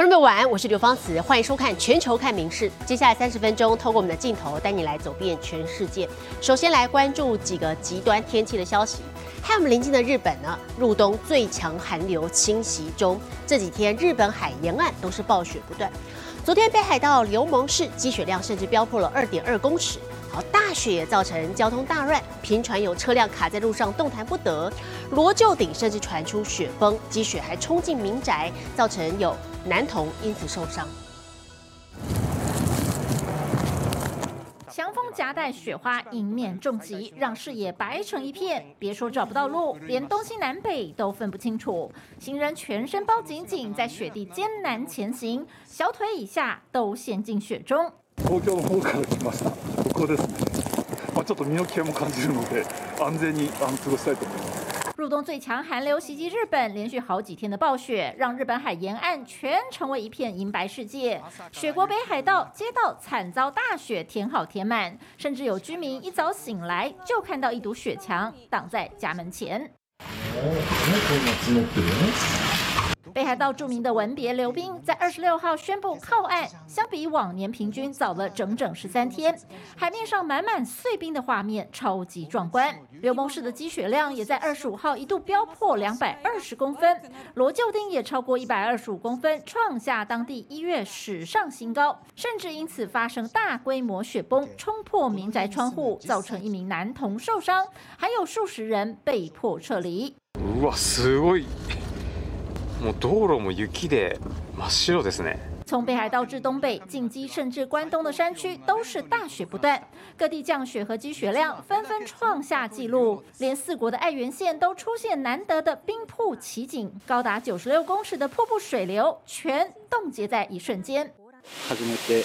观众朋友晚安，我是刘芳慈，欢迎收看《全球看名事》。接下来三十分钟，透过我们的镜头带你来走遍全世界。首先来关注几个极端天气的消息。和我们邻近的日本呢，入冬最强寒流侵袭中，这几天日本海沿岸都是暴雪不断。昨天北海道流蒙市积雪量甚至飙破了二点二公尺。好，大雪也造成交通大乱，频传有车辆卡在路上动弹不得。罗臼顶甚至传出雪崩，积雪还冲进民宅，造成有男童因此受伤。强风夹带雪花，迎面重击，让视野白成一片。别说找不到路，连东西南北都分不清楚。行人全身包紧紧，在雪地艰难前行，小腿以下都陷进雪中。東京の方から来ました。ここですね。まあちょっと身の危険も感じるので、安全にあの過ごしたいと思います。入冬最强寒流袭击日本，连续好几天的暴雪，让日本海沿岸全成为一片银白世界。雪国北海道街道惨遭大雪填好填满，甚至有居民一早醒来就看到一堵雪墙挡在家门前。 北海道著名的文别刘冰在二十六号宣布靠岸，相比往年平均早了整整十三天。海面上满满碎冰的画面超级壮观。刘蒙市的积雪量也在二十五号一度飙破两百二十公分，罗臼町也超过一百二十五公分，创下当地一月史上新高，甚至因此发生大规模雪崩，冲破民宅窗户，造成一名男童受伤，还有数十人被迫撤离。哇，すごい。 もう道路も雪で真っ白ですね。从北海道至东北、近畿甚至关东的山区都是大雪不断，各地降雪和积雪量纷纷创下纪录，连四国的爱媛县都出现难得的冰瀑奇景，高达九十六公尺的瀑布水流全冻结在一瞬间。初めて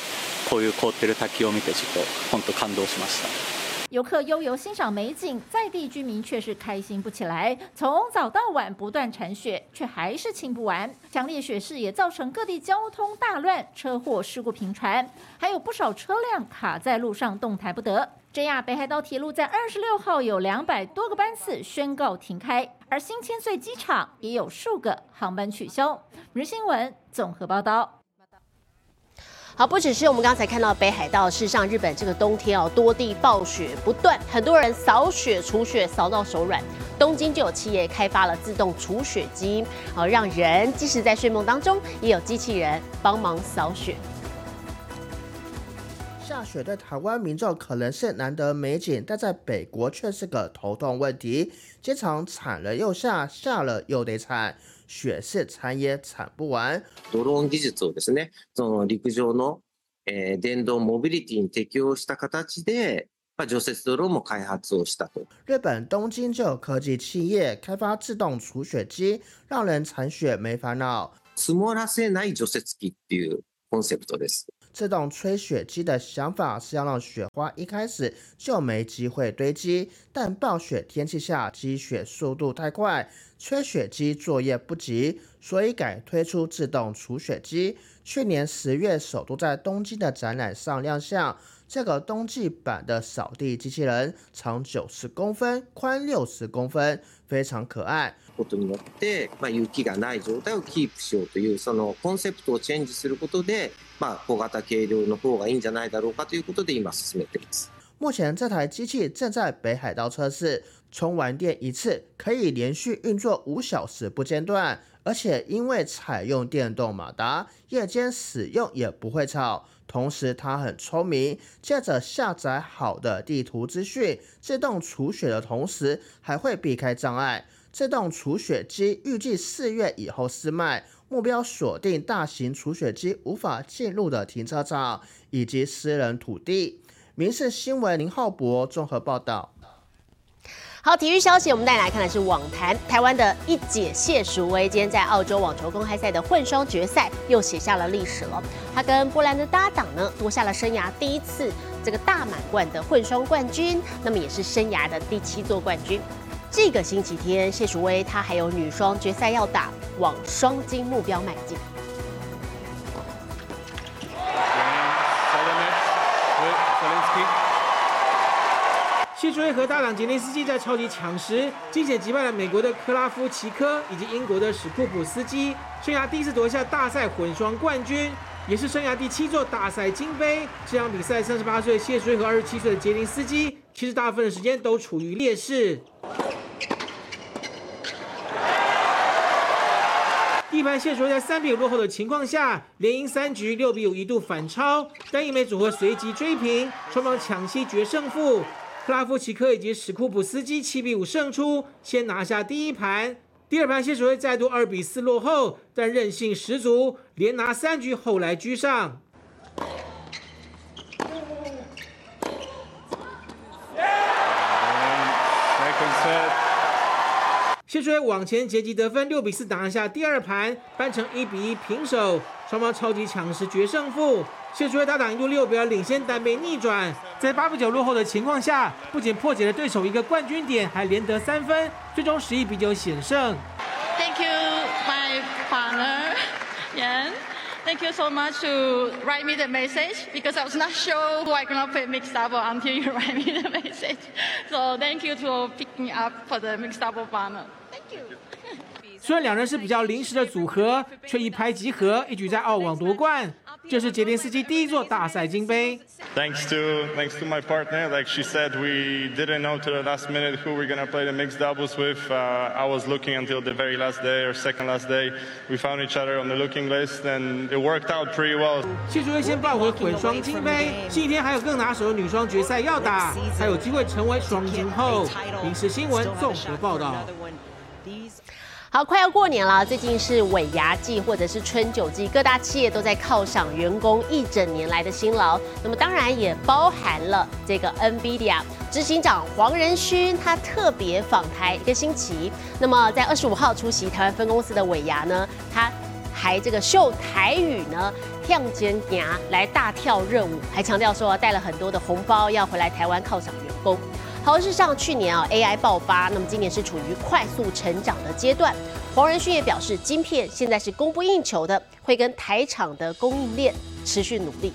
こういう凍ってる滝を見てちょっと本当感動しました。 游客悠游欣赏美景，在地居民却是开心不起来。从早到晚不断铲雪，却还是清不完。强烈雪势也造成各地交通大乱，车祸事故频传，还有不少车辆卡在路上动弹不得。这样北海道铁路在二十六号有两百多个班次宣告停开，而新千岁机场也有数个航班取消。日新闻综合报道。好，不只是我们刚才看到北海道，事实上日本这个冬天哦，多地暴雪不断，很多人扫雪除雪扫到手软。东京就有企业开发了自动除雪机，好让人即使在睡梦当中，也有机器人帮忙扫雪。下雪对台湾民众可能是难得美景，但在北国却是个头痛问题。经常铲了又下，下了又得铲。雪是铲也铲不完。ドローン技術をですね、その陸上の、えー、電動モビリティに適用した形で、まあ、除雪ドローンも開発をしたと。日本东京就有科技企业开发自动除雪机，让人铲雪没烦恼。積もらせない除雪機っていうコンセプトです。 自动吹雪机的想法是要让雪花一开始就没机会堆积，但暴雪天气下积雪速度太快，吹雪机作业不及，所以改推出自动除雪机。去年十月首度在东京的展览上亮相。这个冬季版的扫地机器人长九十公分，宽六十公分，非常可爱。ことによって、まあ、雪がない状態をキープしようというそのコンセプトをチェンジすることで、 まあ、小型軽量の方がいいんじゃないだろうかということで今進めています。目前这台机器正在北海道测试，充完电一次可以连续运作五小时不间断，而且因为采用电动马达，夜间使用也不会吵。同时，它很聪明，借着下载好的地图资讯，自动除雪的同时，还会避开障碍。自动除雪机预计四月以后试卖， 目标锁定大型除雪机无法进入的停车场以及私人土地。民事新闻林浩博综合报道。好，体育消息，我们带来看的是网坛，台湾的一姐谢淑薇，今天在澳洲网球公开赛的混双决赛又写下了历史了。她跟波兰的搭档呢，夺下了生涯第一次这个大满贯的混双冠军，那么也是生涯的第七座冠军。这个星期天，谢淑薇她还有女双决赛要打，往双金目标迈进。谢淑薇和搭档杰林斯基在超级抢时惊险击败了美国的克拉夫奇科以及英国的史库普斯基，生涯第一次夺下大赛混双冠军，也是生涯第七座大赛金杯。这场比赛，三十八岁谢淑薇和二十七岁的杰林斯基，其实大部分的时间都处于劣势。第一盘谢淑薇在三比五落后的情况下，连赢三局，六比五一度反超，但一枚组合随即追平，双方抢七决胜负。克拉夫奇科以及史库普斯基七比五胜出，先拿下第一盘。第二盘谢淑薇再度二比四落后，但韧性十足，连拿三局，后来居上。谢淑薇往前截击得分，六比四拿下第二盘，扳成一比一平手。双方超级抢时决胜负，谢淑薇搭档一度六比二领先，单被逆转。在八比九落后的情况下，不仅破解了对手一个冠军点，还连得三分，最终十一比九险胜。Thank you, my partner, Thank you so much to write me the message because I was not sure who I cannot play mixed double until you write me the message. So thank you to pick me up for the mixed double partner. Thank you. 虽然两人是比较临时的组合，却一拍即合，一举在澳网夺冠。这是杰林斯基第一座大赛金杯。Thanks to thanks to my partner, like she said, we didn't know to the last minute who we're gonna play the mixed doubles with. Uh, I was looking until the very last day or second last day. We found each other on the looking list, and it worked out pretty well. 谢淑薇先抱回混双金杯，星期天还有更拿手的女双决赛要打，还有机会成为双金后。影视新闻综合报道。好，快要过年了，最近是尾牙季或者是春酒季，各大企业都在犒赏员工一整年来的辛劳。那么当然也包含了这个 NVIDIA 执行长黄仁勋，他特别访台一个星期。那么在二十五号出席台湾分公司的尾牙呢，他还这个秀台语呢，向前牙来大跳热舞，还强调说带了很多的红包要回来台湾犒赏员工。好，事实上去年啊 AI 爆发，那么今年是处于快速成长的阶段。黄仁勋也表示，晶片现在是供不应求的，会跟台厂的供应链持续努力。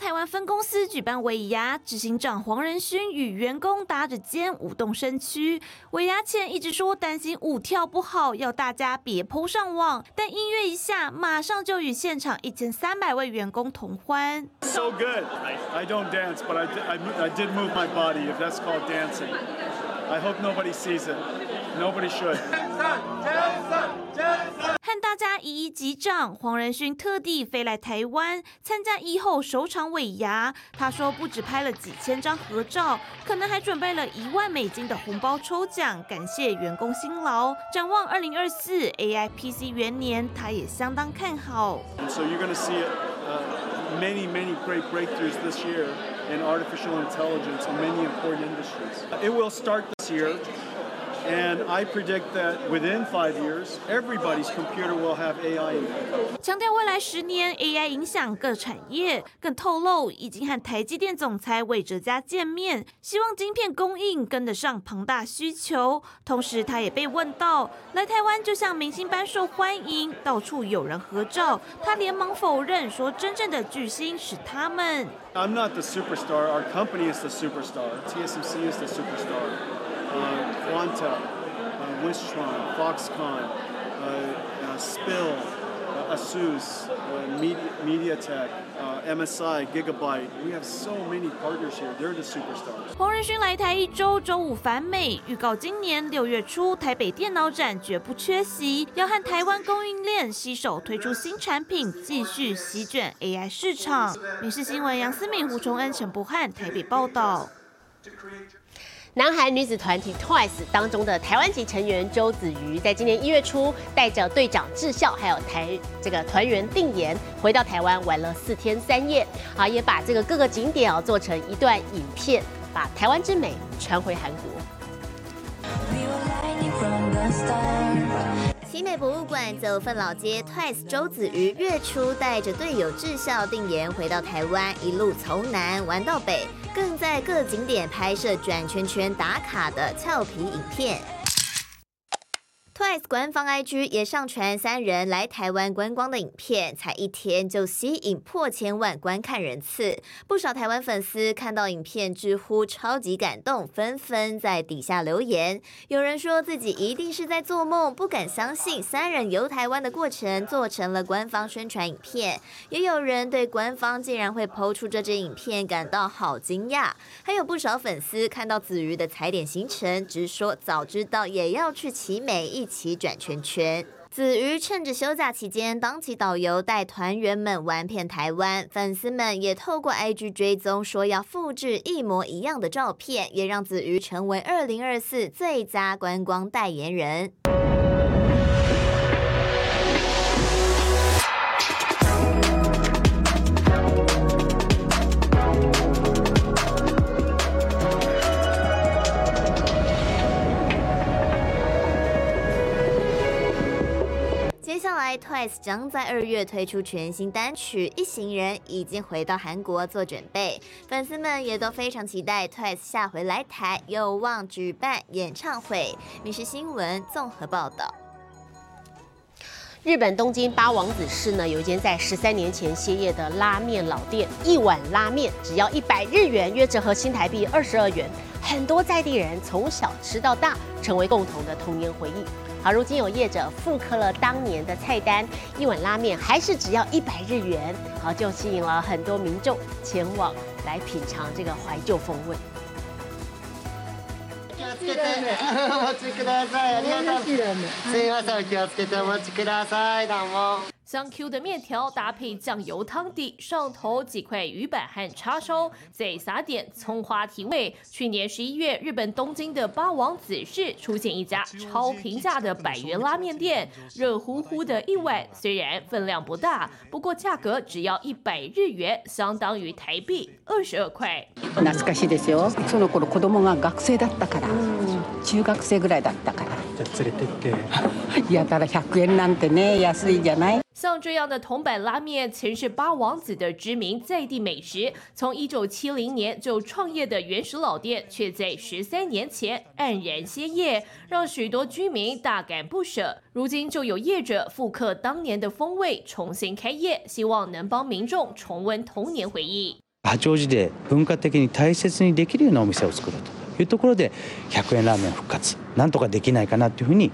台湾分公司举办尾牙，执行长黄仁勋与员工搭着肩舞动身躯。尾牙前一直说担心舞跳不好，要大家别 PO 上网，但音乐一下，马上就与现场一千三百位员工同欢。So good. I don't dance, but I, I, I did move my body, if that's called dancing. I hope nobody sees it. Nobody should. 大家一一击掌，黄仁勋特地飞来台湾参加一后首场尾牙。他说，不止拍了几千张合照，可能还准备了一万美金的红包抽奖，感谢员工辛劳。展望二零二四 AI PC 元年，他也相当看好。So you're going to see uh, many, many great breakthroughs this year in artificial intelligence in many important industries. It will start this year. 强调未来十年 AI 影响各产业，更透露已经和台积电总裁魏哲嘉见面，希望晶片供应跟得上庞大需求。同时，他也被问到来台湾就像明星般受欢迎，到处有人合照，他连忙否认说真正的巨星是他们。I'm not the superstar. Our company is the superstar. TSMC is the superstar. Uh, Quanta, uh, Wistron, Foxconn, uh, uh, Spill, uh, Asus, uh, Media, MediaTek, uh, MSI, Gigabyte. We have so many partners here. They're the superstars. 黄仁勋来台一周，周五返美，预告今年六月初台北电脑展绝不缺席，要和台湾供应链携手推出新产品，继续席卷 AI 市场。民事新闻杨思敏、胡崇恩、陈柏翰台北报道。南韩女子团体 TWICE 当中的台湾籍成员周子瑜，在今年一月初带着队长智孝还有台这个团员定妍回到台湾玩了四天三夜，啊，也把这个各个景点啊做成一段影片，把台湾之美传回韩国。美博物馆走奋老街，TWICE 周子瑜月初带着队友智孝定妍回到台湾，一路从南玩到北，更在各景点拍摄转圈圈打卡的俏皮影片。Twice 官方 IG 也上传三人来台湾观光的影片，才一天就吸引破千万观看人次。不少台湾粉丝看到影片直呼超级感动，纷纷在底下留言。有人说自己一定是在做梦，不敢相信三人游台湾的过程做成了官方宣传影片。也有人对官方竟然会抛出这支影片感到好惊讶。还有不少粉丝看到子瑜的踩点行程，直说早知道也要去奇美一。起转圈圈，子瑜趁着休假期间当起导游，带团员们玩遍台湾。粉丝们也透过 IG 追踪，说要复制一模一样的照片，也让子瑜成为二零二四最佳观光代言人。来 Twice 将在二月推出全新单曲《一行人》，已经回到韩国做准备。粉丝们也都非常期待 Twice 下回来台，有望举办演唱会。民事新闻综合报道。日本东京八王子市呢，有一间在十三年前歇业的拉面老店，一碗拉面只要一百日元，约折合新台币二十二元。很多在地人从小吃到大，成为共同的童年回忆。好，如今有业者复刻了当年的菜单，一碗拉面还是只要一百日元，好就吸引了很多民众前往来品尝这个怀旧风味。気をつけてお待ちください。ありがとう。すみません、気をつけてお待ちください。どうも。 香 Q 的面条搭配酱油汤底，上头几块鱼板和叉烧，再撒点葱花提味。去年十一月，日本东京的八王子市出现一家超平价的百元拉面店，热乎乎的一碗，虽然分量不大，不过价格只要一百日元，相当于台币二十二块。懐かしいですよ。その頃子供が学生だったから、中学生ぐらいだったから。じゃ連れてって。やたら100円なんてね安いじゃない。 像这样的铜板拉面，曾是八王子的知名在地美食。从一九七零年就创业的原始老店，却在十三年前黯然歇业，让许多居民大感不舍。如今就有业者复刻当年的风味，重新开业，希望能帮民众重温童年回忆。八王子で文化的に大切にできるようなお店を作るというところで、100円ラーメン復活、なんとかできないかなというふうに。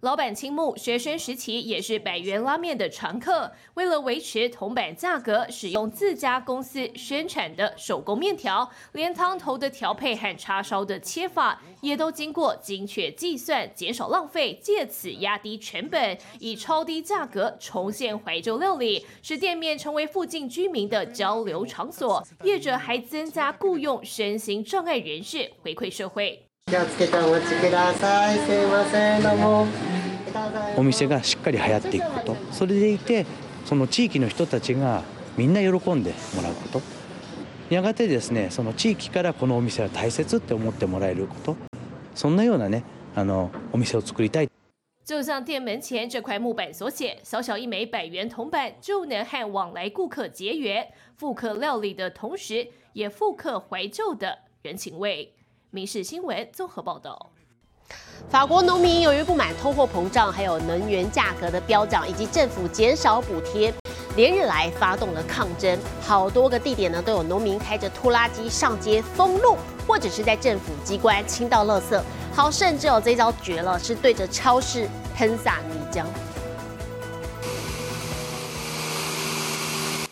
老板青木学生时期也是百元拉面的常客。为了维持铜板价格，使用自家公司生产的手工面条，连汤头的调配和叉烧的切法也都经过精确计算，减少浪费，借此压低成本，以超低价格重现怀旧料理，使店面成为附近居民的交流场所。业者还增加雇佣身心障碍人士回馈社会。気をつけてお待ちください。すいません、どうも。お店がしっかり流行っていくこと、それでいて、その地域の人たちがみんな喜んでもらうこと。やがてですね、その地域からこのお店は大切って思ってもらえること。そんなようなね、あのお店を作りたい。就像店门前这块木板所写，小小一枚百元铜板就能和往来顾客结缘，复刻料理的同时，也复刻怀旧的人情味。民事新闻综合报道：法国农民由于不满通货膨胀，还有能源价格的飙涨，以及政府减少补贴，连日来发动了抗争。好多个地点呢，都有农民开着拖拉机上街封路，或者是在政府机关倾倒垃圾。好，甚至有这招绝了，是对着超市喷洒泥浆。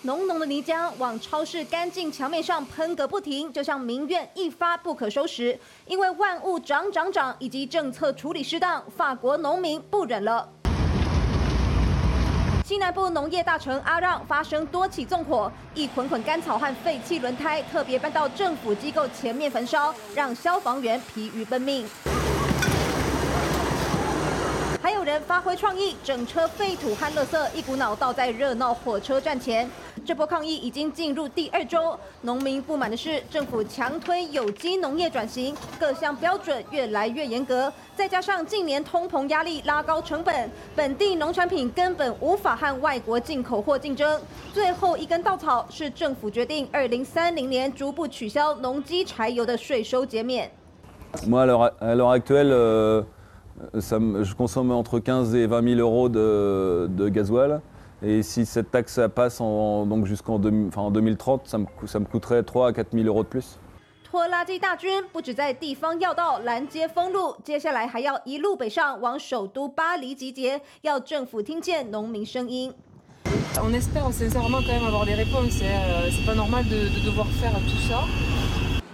浓浓的泥浆往超市干净墙面上喷个不停，就像民怨一发不可收拾。因为万物涨涨涨，以及政策处理失当，法国农民不忍了。西南部农业大城阿让发生多起纵火，一捆捆干草和废弃轮胎特别搬到政府机构前面焚烧，让消防员疲于奔命。还有人发挥创意，整车废土和垃圾一股脑倒在热闹火车站前。这波抗议已经进入第二周，农民不满的是政府强推有机农业转型，各项标准越来越严格，再加上近年通膨压力拉高成本，本地农产品根本无法和外国进口货竞争。最后一根稻草是政府决定二零三零年逐步取消农机柴油的税收减免。Ça me- je consomme entre 15 et 20 000 euros de, de gasoil. Et si cette taxe ça passe en, donc jusqu'en 2000 enfin, en 2030, ça me, cou- ça me coûterait 3 à 4 000 euros de plus. 拖拉机大军不止在地方要道拦截封路，接下来还要一路北上往首都巴黎集结，要政府听见农民声音。 On espère sincèrement quand même avoir des réponses. hein. Euh, C'est pas normal de, de devoir faire tout ça.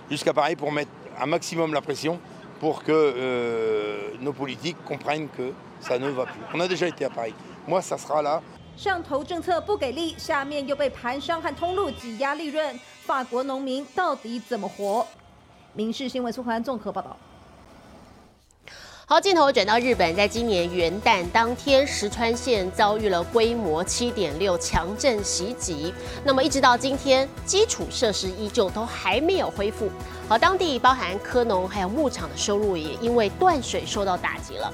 jusqu'à Paris pour mettre un maximum la pression pour que euh, nos politiques comprennent que ça ne va plus. On a déjà été à Paris. Moi, ça sera là. 上头政策不给力，下面又被盘商和通路挤压利润，法国农民到底怎么活？民事新闻苏环综合报道。好，镜头转到日本，在今年元旦当天，石川县遭遇了规模七点六强震袭击。那么一直到今天，基础设施依旧都还没有恢复。好，当地包含科农还有牧场的收入也因为断水受到打击了。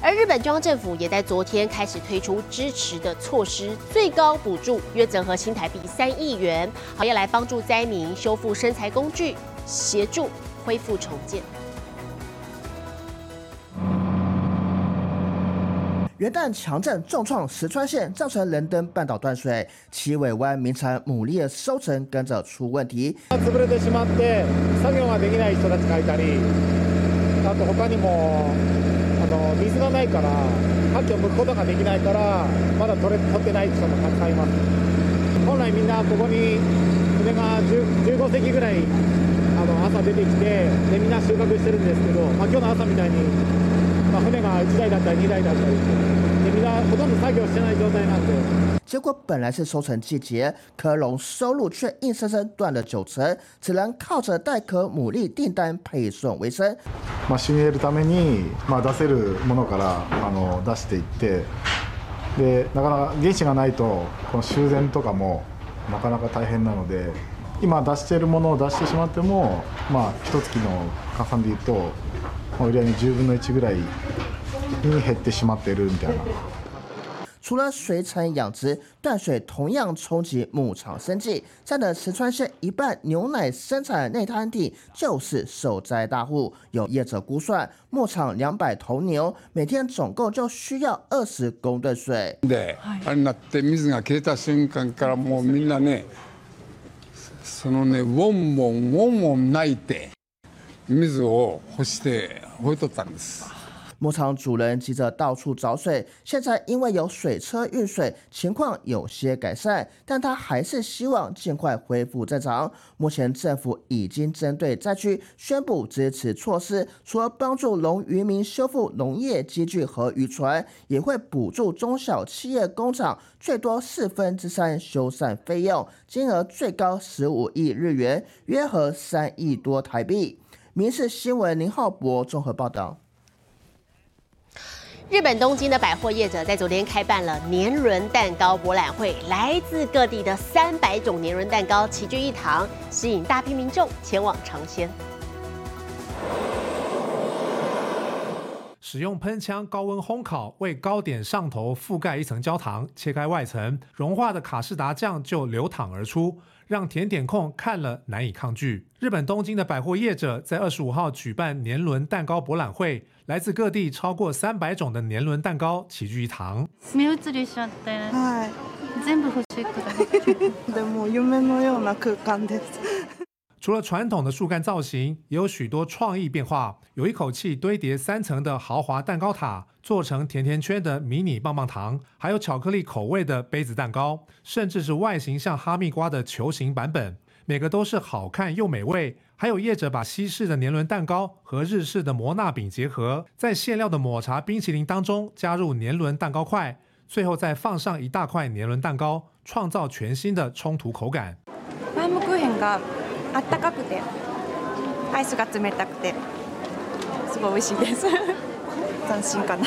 而日本中央政府也在昨天开始推出支持的措施，最高补助约折合新台币三亿元，好要来帮助灾民修复生财工具，协助恢复重建。元旦强震重创石川县，造成仁登半岛断水，七尾湾名产牡蛎的收成跟着出问题。潰れてしまって作業ができない人たちがいたりあと他にもあ の水がないから牡蠣を剥くことができないからまだ取れ取ってない人もたくさんいます。本来みんなここに船が10 15隻ぐらいあの朝出てきてでみんな収穫してるんですけど、まあ、今日の朝みたいに、まあ、船が1台だったり2台だったりでみんなほとんど作業してない状態なんで结果本来是收成季节，科隆收入却硬生生断了九成，只能靠着带壳牡蛎订单配送为生。まあ、締めるために、まあ、出せるものからあの出していってでなかなか原資がないとこの修繕とかもなかなか大変なので今出しているものを出してしまっても、まあ、一月の換算でいうと、まあ、売り上げ10分の1ぐらいに減ってしまっているみたいな。除了水产养殖断水，同样冲击牧场生计。占了石川县一半牛奶生产内滩地就是受灾大户。有业者估算，牧场两百头牛，每天总共就需要二十公吨水。で、あれになって水が切れた瞬間からもうみんなねそのねウォンウォンウォンウォン泣いて水を干して置いとったんです。 牧场主人急着到处找水，现在因为有水车运水，情况有些改善，但他还是希望尽快恢复正常。目前政府已经针对灾区宣布支持措施，除了帮助农渔民修复农业机具和渔船，也会补助中小企业工厂最多四分之三修缮费用，金额最高十五亿日元，约合三亿多台币。民事新闻林浩博综合报道。日本东京的百货业者在昨天开办了年轮蛋糕博览会，来自各地的三百种年轮蛋糕齐聚一堂，吸引大批民众前往尝鲜。使用喷枪高温烘烤，为糕点上头覆盖一层焦糖，切开外层，融化的卡士达酱就流淌而出，让甜点控看了难以抗拒。日本东京的百货业者在二十五号举办年轮蛋糕博览会，来自各地超过三百种的年轮蛋糕齐聚一堂。目移りしちゃって、はい、全部欲しくて。でも夢のような空間です。 除了传统的树干造型，也有许多创意变化。有一口气堆叠三层的豪华蛋糕塔，做成甜甜圈的迷你棒棒糖，还有巧克力口味的杯子蛋糕，甚至是外形像哈密瓜的球形版本，每个都是好看又美味。还有业者把西式的年轮蛋糕和日式的摩纳饼结合，在馅料的抹茶冰淇淋当中加入年轮蛋糕块，最后再放上一大块年轮蛋糕，创造全新的冲突口感。あったかくて、アイスが冷たくて、すごい美味しいです。斬新かな。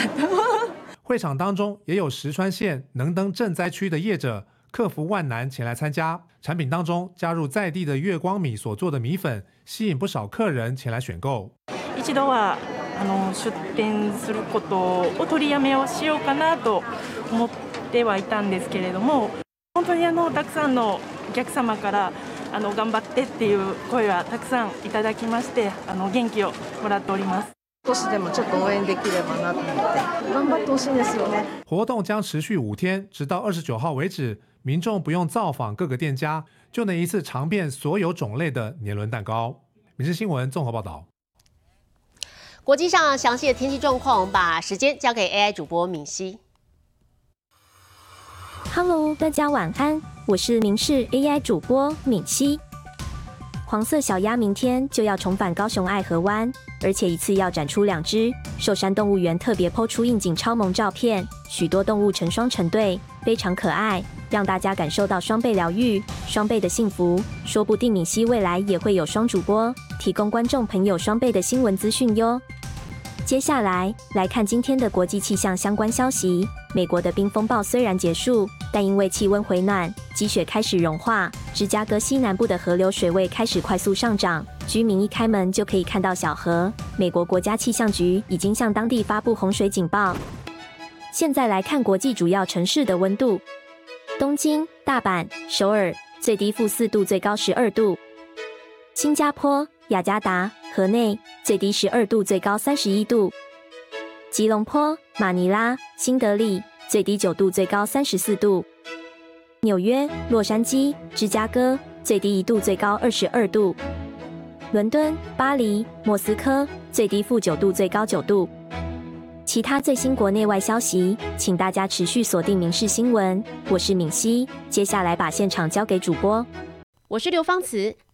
会场当中也有石川县能登赈灾区的业者克服万难前来参加，产品当中加入在地的月光米所做的米粉，吸引不少客人前来选购。一度はあの出店することを取りやめをしようかなと思ってはいたんですけれども、本当にあのたくさんのお客様からあの頑張ってっていう声はたくさんいただきまして、あの元気をもらっております。 少しでもちょっと応援できればなと思って頑張ってほしいんですよね。活动将持续五天，直到二十九号为止。民众不用造访各个店家，就能一次尝遍所有种类的年轮蛋糕。民事新闻综合报道。国际上详细的天气状况，我们把时间交给 AI 主播敏熙。Hello，大家晚安， 我是明视 AI 主播敏熙。黄色小鸭明天就要重返高雄爱河湾，而且一次要展出两只。寿山动物园特别抛出应景超萌照片，许多动物成双成对，非常可爱，让大家感受到双倍疗愈、双倍的幸福。说不定敏熙未来也会有双主播，提供观众朋友双倍的新闻资讯哟。接下来来看今天的国际气象相关消息。美国的冰风暴虽然结束，但因为气温回暖，积雪开始融化，芝加哥西南部的河流水位开始快速上涨，居民一开门就可以看到小河。美国国家气象局已经向当地发布洪水警报。现在来看国际主要城市的温度：东京、大阪、首尔，最低负四度，最高十二度；新加坡、雅加达、河内，最低十二度，最高三十一度。吉隆坡、马尼拉、新德里，最低九度，最高三十四度；纽约、洛杉矶、芝加哥，最低一度，最高二十二度；伦敦、巴黎、莫斯科，最低负九度，最高九度。其他最新国内外消息，请大家持续锁定《民事新闻》。我是敏熙，接下来把现场交给主播。我是刘芳慈，